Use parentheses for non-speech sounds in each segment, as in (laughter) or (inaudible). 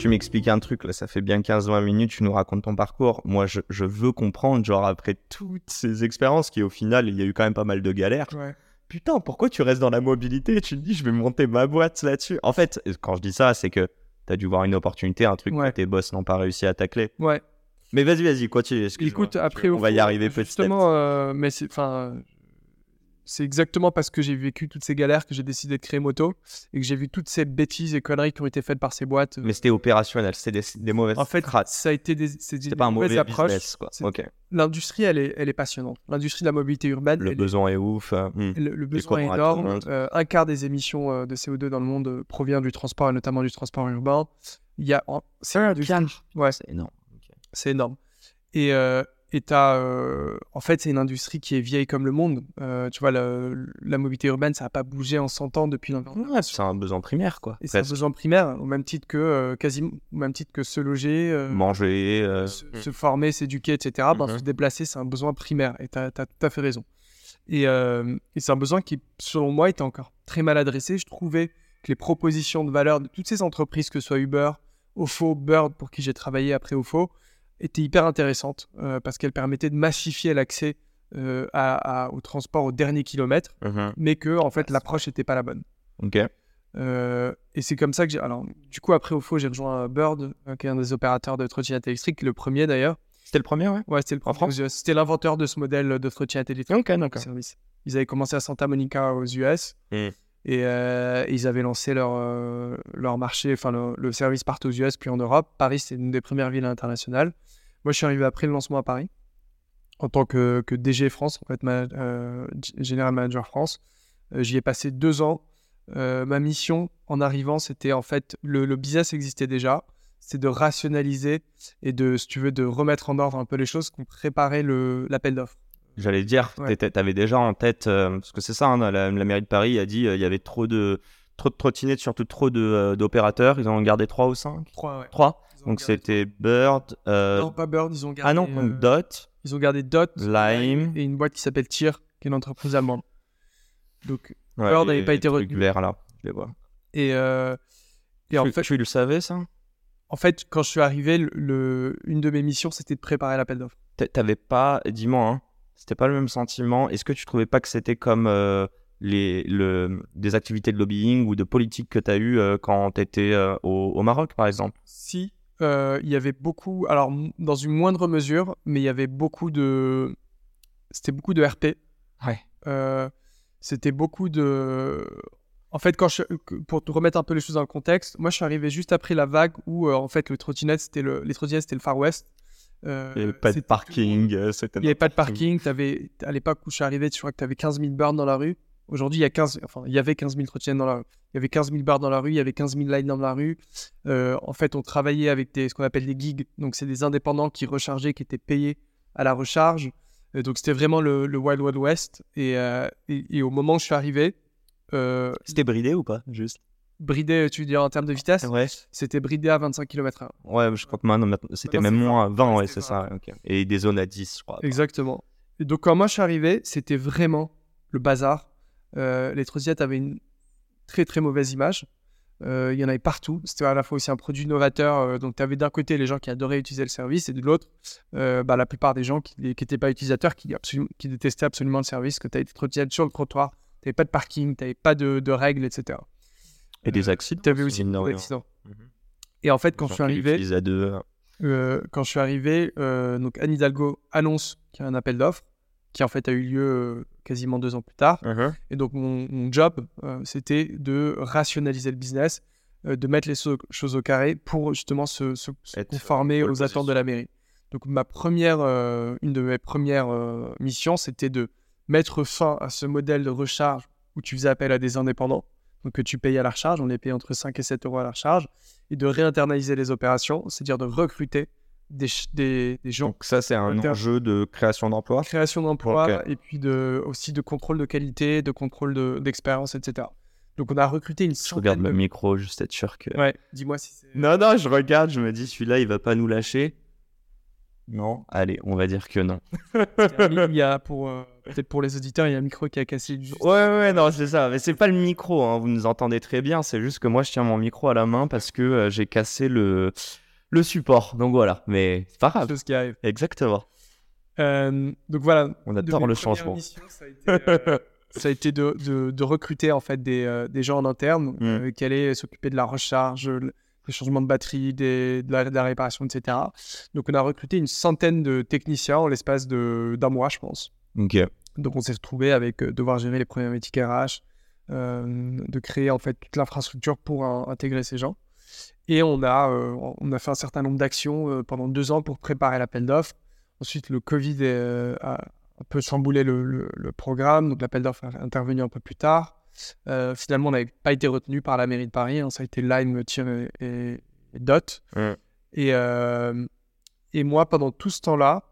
Tu m'expliques un truc, là, ça fait bien 15-20 minutes, tu nous racontes ton parcours. Moi, je, je, veux comprendre, genre, après toutes ces expériences, qui au final, il y a eu quand même pas mal de galères. Ouais. Putain, pourquoi tu restes dans la mobilité? Et tu te dis, je vais monter ma boîte là-dessus En fait, quand je dis ça, c'est que tu as dû voir une opportunité, un truc Ouais. que tes boss n'ont pas réussi à tacler. Ouais. Mais vas-y, vas-y, continue. Écoute, après, on va y arriver petit à petit. Justement, euh, mais c'est, enfin, c'est exactement parce que j'ai vécu toutes ces galères que j'ai décidé de créer Moto et que j'ai vu toutes ces bêtises et conneries qui ont été faites par ces boîtes. Mais c'était opérationnel, c'était des, des mauvaises en fait, ça a été des, c'est des pas un mauvais approches. business, quoi. C'est- Ok. L'industrie, elle est, elle est passionnante. L'industrie de la mobilité urbaine, Le est- besoin est ouf. euh, hmm. le, le besoin est énorme. Euh, un quart des émissions euh, de CO2 dans le monde euh, provient du transport et notamment du transport urbain. Il y a, c'est Ouais, C'est énorme. c'est énorme. Et euh, et t'as, euh, en fait, c'est une industrie qui est vieille comme le monde. Euh, tu vois, le- la mobilité urbaine, ça n'a pas bougé en 100 ans depuis l'invention. Ouais, c'est un besoin primaire, quoi. Et c'est un besoin primaire, au même titre que, euh, quasiment, au même titre que se loger, euh, Manger. euh, se, se former, s'éduquer, etc. Ben, Mhm. se déplacer, c'est un besoin primaire. Et tu as, tout à fait raison. Et, euh, et c'est un besoin qui, selon moi, était encore très mal adressé. Je trouvais que les propositions de valeur de toutes ces entreprises, que ce soit Uber, Ofo, Bird, pour qui j'ai travaillé après Ofo, étaient hyper intéressantes euh, parce qu'elles permettaient de massifier l'accès euh, à- à- au transport au dernier kilomètre, mhm. mais que en fait l'approche n'était pas la bonne. Ok. Euh, et c'est comme ça que j'ai. Alors, du coup, après Ofo, j'ai rejoint Bird, euh, qui est un des opérateurs de trottinette électrique, le premier d'ailleurs. C'était le premier, ouais? Ouais, c'était le premier. C'était l'inventeur de ce modèle de trottinette électrique. Ok, d'accord. service. Ils avaient commencé à Santa Monica aux US Mm. Et euh, ils avaient lancé leur, euh, leur marché, enfin le, service partout aux US puis en Europe. Paris, c'est une des premières villes internationales. Moi, je suis arrivé après le lancement à Paris en tant que, que DG France, en fait, ma- euh, General Manager France. J'y ai passé deux ans. Ma mission en arrivant, c'était en fait le, business existait déjà, c'est de rationaliser et de, si tu veux, de remettre en ordre un peu les choses, qu'on préparait l'appel d'offres. J'allais dire, Ouais. tu avais déjà en tête, euh, parce que c'est ça, hein, la, la mairie de Paris a dit euh, il y avait trop de, trop de trottinettes, surtout trop euh, d'opérateurs. Ils en ont gardé 3 ou 5 Trois, ouais. 3 Ils ont Donc c'était Bird, euh, Non, pas Bird, ils ont gardé. ah non, euh, Dot, Ils ont gardé Dot, Lime. et une boîte qui s'appelle Tier, qui est une entreprise allemande. Donc, Ouais, Bird n'avait pas été retenu. là, je les vois. et, euh, et en, tu, fait, tu le savais ça? En fait, quand je suis arrivé, le, le- une de mes missions, c'était de préparer l'appel d'offres. T'a- T'avais pas, dis-moi, hein, c'était pas le même sentiment. Est-ce que tu trouvais pas que c'était comme euh, les, le, des activités de lobbying ou de politique que tu as eu euh, quand tu étais au, au Maroc, par exemple? Si, euh, il y avait beaucoup, alors dans une moindre mesure, mais il y avait beaucoup de. C'était beaucoup de RP. Ouais. Euh, c'était beaucoup de. En fait, quand je... pour te remettre un peu les choses dans le contexte, moi je suis arrivé juste après la vague où euh, en fait le trottinette, c'était le... les trottinettes c'était le Far West. Euh, Il n'y avait pas de parking. euh, Il n'y avait pas de parking. Avais... À l'époque où je suis arrivé, je crois que tu avais 15 000 bornes dans la rue. Aujourd'hui, il y a 15, enfin, il y avait 15 000 trottinettes dans la rue. Il y avait 15 000 bars dans la rue, il y avait 15 000 lines dans la rue. Euh, en fait, on travaillait avec des, ce qu'on appelle des gigs. Donc, c'est des indépendants qui rechargeaient, qui étaient payés à la recharge. Donc, c'était vraiment le, le Wild Wild West. Et, euh, et, et au moment où je suis arrivé, C'était bridé ou pas Juste? Bridé, tu veux dire en termes de vitesse, Ouais. c'était bridé à 25 km/h. Ouais, je crois que maintenant, c'était même moins 20, ouais, c'était c'est ça. Et des zones à 10, je crois. Exactement. Et donc, quand moi je suis arrivé, c'était vraiment le bazar. Euh, les trottinettes avaient une très très mauvaise image. Euh, il y en avait partout. C'était à la fois aussi un produit novateur. euh, donc, tu avais d'un côté les gens qui adoraient utiliser le service et de l'autre, euh, bah, la plupart des gens qui n'étaient pas utilisateurs, qui, détestaient absolument le service, que tu avais des trottinettes sur le trottoir, tu n'avais pas de parking, tu n'avais pas de, de règles, etc. Et des accidents. Tu avais aussi des accidents. Mhm. Et en fait, quand je suis arrivé, à deux. euh, quand je suis arrivé, euh, donc Anne Hidalgo annonce qu'il y a un appel d'offres qui en fait a eu lieu euh, quasiment deux ans plus tard. Et donc mon, mon job, euh, c'était de rationaliser le business, euh, de mettre les so- choses au carré pour justement se, se- se conformer aux attentes de la mairie. Donc ma première, euh, une de mes premières euh, missions, c'était de mettre fin à ce modèle de recharge où tu faisais appel à des indépendants. Donc que tu payes à la recharge, on les paye entre 5 et 7 euros à la recharge, et de réinternaliser les opérations, c'est-à-dire de recruter des, des, des gens Donc ça, c'est un enjeu de création d'emplois? création d'emplois Ok. et puis de, aussi de contrôle de qualité, de contrôle de- d'expérience, etc. Donc on a recruté une Je regarde centaine le micro, juste être sûr que... Ouais, dis-moi si c'est... Non, non, je regarde, je me dis, celui-là, il va pas nous lâcher. Non, allez, on va dire que non. (laughs) Il y a pour... euh, Peut-être pour les auditeurs, il y a un micro qui a cassé juste... Ouais, ouais, non, c'est ça. Mais c'est pas le micro, hein, vous nous entendez très bien. C'est juste que moi, je tiens mon micro à la main parce que euh, j'ai cassé le, le support. Donc voilà, mais c'est pas grave. chose qui arrive. Exactement. Euh, donc voilà. On adore le changement. ça a été, euh, ça a été de, de- de recruter en fait des, euh, des gens en interne Mm. euh, qui allaient s'occuper de la recharge, le- des changements de batterie, des- de, la, de la réparation, etc. Donc on a recruté une centaine de techniciens en l'espace d'un mois, je pense. Ok. Donc on s'est retrouvé avec euh, devoir gérer les problématiques RH, euh, de créer en fait toute l'infrastructure pour intégrer ces gens. Et on a, euh, on a fait un certain nombre d'actions euh, pendant deux ans pour préparer l'appel d'offres. Ensuite, le Covid a un peu chamboulé le, le- le programme, donc l'appel d'offres est intervenu un peu plus tard. Euh, finalement, on n'avait pas été retenu par la mairie de Paris, hein, ça a été Lime, Tir et, Dot. Ouais. Et, euh, et moi, pendant tout ce temps-là,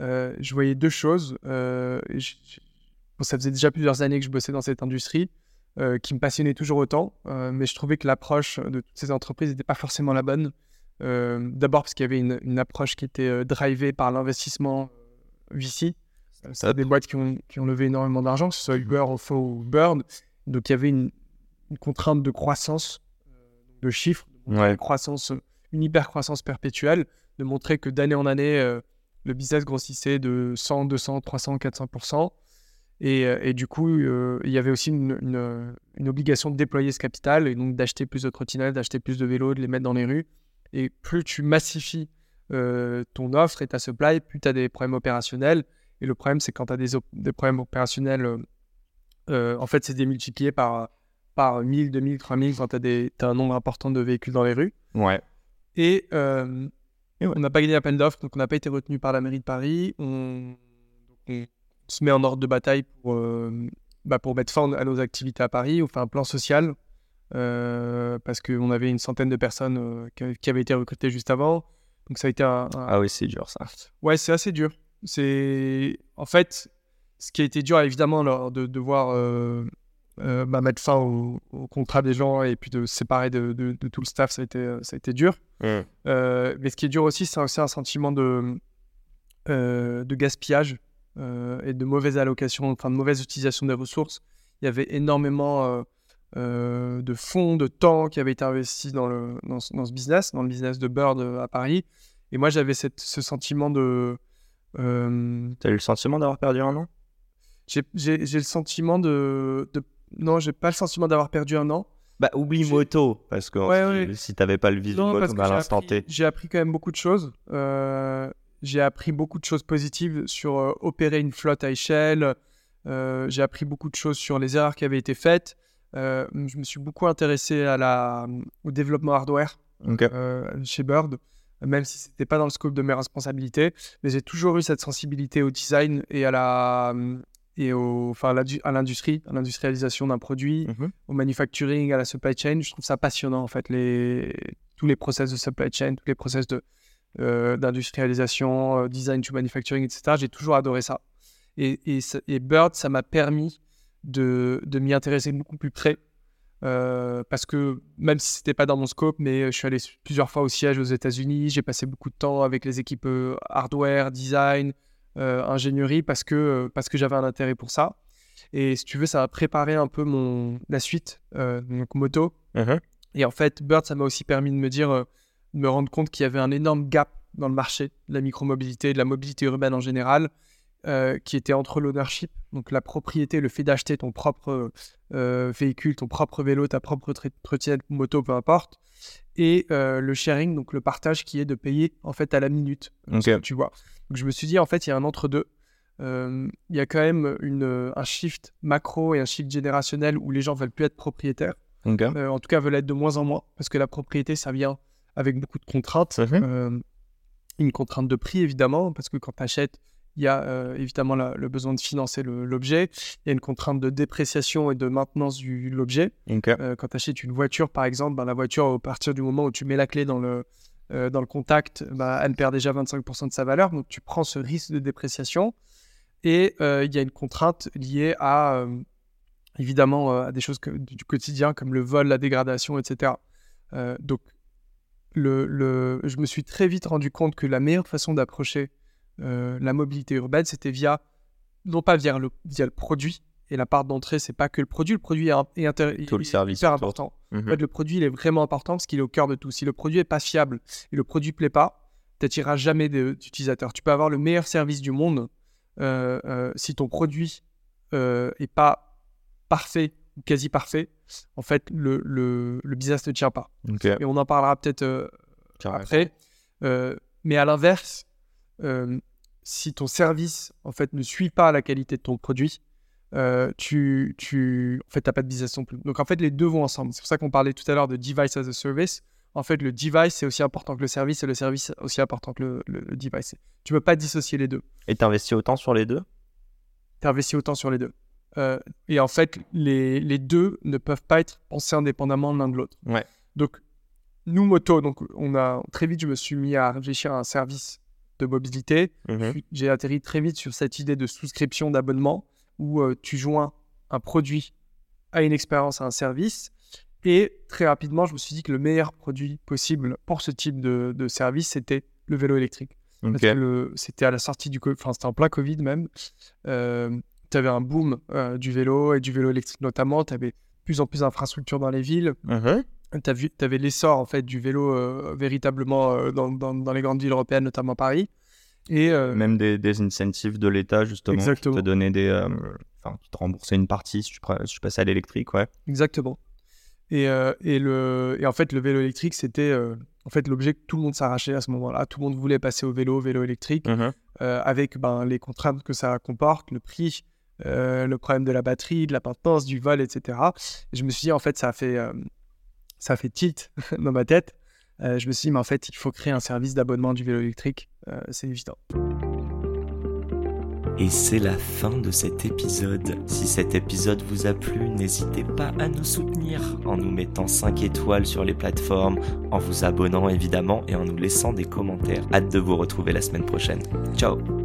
euh, je voyais deux choses. Je- bon, ça faisait déjà plusieurs années que je bossais dans cette industrie, euh, qui me passionnait toujours autant, euh, mais je trouvais que l'approche de toutes ces entreprises n'était pas forcément la bonne. Euh, D'abord parce qu'il y avait une, une approche qui était drivée par l'investissement VC. C'est des boîtes qui ont, qui ont levé énormément d'argent, que ce soit Uber, Ofo ou Bird. Donc il y avait une, une contrainte de croissance, euh, de chiffres, Ouais. une croissance, une hyper croissance perpétuelle, de montrer que d'année en année, euh, le business grossissait de 100, 200, 300, 400%. Et, euh, et du coup, euh, il y avait aussi une, une- une obligation de déployer ce capital et donc d'acheter plus de trottinettes, d'acheter plus de vélos, de les mettre dans les rues. Et plus tu massifies euh, ton offre et ta supply, plus tu as des problèmes opérationnels. Et le problème, c'est quand tu as des, problèmes opérationnels, euh, euh, en fait, c'est démultiplié par, par 1000, 2000, 3000 quand tu as, un nombre important de véhicules dans les rues. Ouais. Et, euh, Et ouais. on n'a pas gagné l'appel d'offres, donc on n'a pas été retenu par la mairie de Paris. On, on se met en ordre de bataille pour, euh, bah, pour mettre fin à nos activités à Paris. On fait un plan social euh, parce qu'on avait une centaine de personnes euh, qui, qui avaient été recrutées juste avant. Donc ça a été un, un- Ah oui, c'est dur ça. Ouais, c'est assez dur. C'est en fait ce qui a été dur, évidemment, alors, de devoir euh, euh, bah, mettre fin au, au contrat des gens et puis de se séparer de, de- de tout le staff, ça a été, ça a été dur. Mm. Euh, mais ce qui est dur aussi, c'est aussi un sentiment de, de gaspillage et de mauvaise allocation, enfin de mauvaise utilisation des ressources. Il y avait énormément de fonds, de temps qui avaient été investis dans, le, dans, ce, dans ce business, dans le business de Bird à Paris. Et moi, j'avais cette- ce sentiment de... T'as eu le sentiment d'avoir perdu un an? J'ai le sentiment de... de... Non, j'ai pas le sentiment d'avoir perdu un an. Bah, oublie moto, parce que Ouais, si, ouais. si t'avais pas le visu moto à j'ai l'instant appris, T. j'ai appris quand même beaucoup de choses. Euh, j'ai appris beaucoup de choses positives sur euh, opérer une flotte à échelle. Euh, j'ai appris beaucoup de choses sur les erreurs qui avaient été faites. Je me suis beaucoup intéressé à la, au développement hardware chez Bird, même si c'était pas dans le scope de mes responsabilités. Mais j'ai toujours eu cette sensibilité au design et à la et au, enfin, à l'industrie, à l'industrialisation d'un produit Mhm. au manufacturing, à la supply chain. Je trouve ça passionnant, en fait, les... tous les process de supply chain, tous les process de, euh, d'industrialisation, euh, design to manufacturing, etc. J'ai toujours adoré ça. Et, et, et Bird, ça m'a permis de, de m'y intéresser beaucoup plus près. euh, parce que même si c'était pas dans mon scope, mais je suis allé plusieurs fois au siège aux États-Unis, j'ai passé beaucoup de temps avec les équipes hardware, design, ingénierie, parce que, euh, parce que j'avais un intérêt pour ça. Et si tu veux, ça a préparé un peu mon, la suite, euh, donc moto. Mhm. Et en fait, Bird, ça m'a aussi permis de me dire, euh, de me rendre compte qu'il y avait un énorme gap dans le marché de la micromobilité, de la mobilité urbaine en général, euh, qui était entre l'ownership, donc la propriété, le fait d'acheter ton propre euh, véhicule, ton propre vélo, ta propre trottinette, moto, peu importe, et euh, le sharing, donc le partage qui est de payer en fait à la minute. Que tu vois. Donc je me suis dit, en fait, il y a un entre-deux. Euh, Il y a quand même une, un shift macro et un shift générationnel où les gens veulent plus être propriétaires. Euh, en tout cas, veulent être de moins en moins parce que la propriété, ça vient avec beaucoup de contraintes. Euh, une contrainte de prix, évidemment, parce que quand tu achètes, il y a euh, évidemment la- le besoin de financer l'objet, il y a une contrainte de dépréciation et de maintenance de l'objet. Euh, quand tu achètes une voiture, par exemple, ben, la voiture, à partir du moment où tu mets la clé dans le, euh, dans le contact, ben, elle perd déjà 25% de sa valeur. Donc, tu prends ce risque de dépréciation. Et il y a une contrainte liée à, évidemment, à des choses que- du quotidien, comme le vol, la dégradation, etc. Donc, le, le- je me suis très vite rendu compte que la meilleure façon d'approcher euh, la mobilité urbaine, c'était via, non pas via le, via le produit. Et la part d'entrée, c'est pas que le produit. Le produit est, intér- Tout le est hyper important. Mhm. En fait, le produit, il est vraiment important parce qu'il est au cœur de tout. Si le produit est pas fiable et le produit plaît pas, tu n'attireras jamais d'utilisateurs. Tu peux avoir le meilleur service du monde euh, euh, si ton produit euh, est pas parfait ou quasi parfait. En fait, le, le, le business ne tient pas. Ok. Et on en parlera peut-être après. Mais à l'inverse, si ton service en fait ne suit pas la qualité de ton produit, euh, tu, tu, en fait, t'as pas de business non plus. Donc en fait, les deux vont ensemble. C'est pour ça qu'on parlait tout à l'heure de device as a service. En fait, le device c'est aussi important que le service et le service aussi important que le, le- le device. Tu peux pas dissocier les deux. Et t'investis autant sur les deux? Tu investis autant sur les deux. Euh, et en fait, les, les deux ne peuvent pas être pensés indépendamment l'un de l'autre. Ouais. Donc, nous, moto, donc on a très vite, je me suis mis à réfléchir à un service de mobilité. Mhm. J'ai atterri très vite sur cette idée de souscription d'abonnement où euh, tu joins un produit à une expérience, à un service. Et très rapidement, je me suis dit que le meilleur produit possible pour ce type de, de service, c'était le vélo électrique. C'était à la sortie du Covid, enfin c'était en plein Covid même. tu avais un boom euh, du vélo et du vélo électrique notamment. Tu avais plus en plus d'infrastructures dans les villes. Mhm. Tu avais l'essor en fait du vélo euh, véritablement euh, dans, dans- dans les grandes villes européennes, notamment Paris. Et euh, Même des, des incentives de l'État, justement, Exactement. qui te donnaient des. Enfin, qui te remboursaient une partie si tu, si tu passais à l'électrique, ouais. Exactement. Et, et, le, et en fait, le vélo électrique, c'était en fait l'objet que tout le monde s'arrachait à ce moment-là. Tout le monde voulait passer au vélo, vélo électrique, Mhm. euh, avec ben, les contraintes que ça comporte, le prix, le problème de la batterie, de la maintenance, du vol, etc. Et je me suis dit, en fait, ça a fait, ça fait tilt (laughs) dans ma tête. Euh, je me suis dit, mais en fait, il faut créer un service d'abonnement du vélo électrique. Euh, c'est évident. Et c'est la fin de cet épisode. Si cet épisode vous a plu, n'hésitez pas à nous soutenir en nous mettant 5 étoiles sur les plateformes, en vous abonnant évidemment et en nous laissant des commentaires. Hâte de vous retrouver la semaine prochaine. Ciao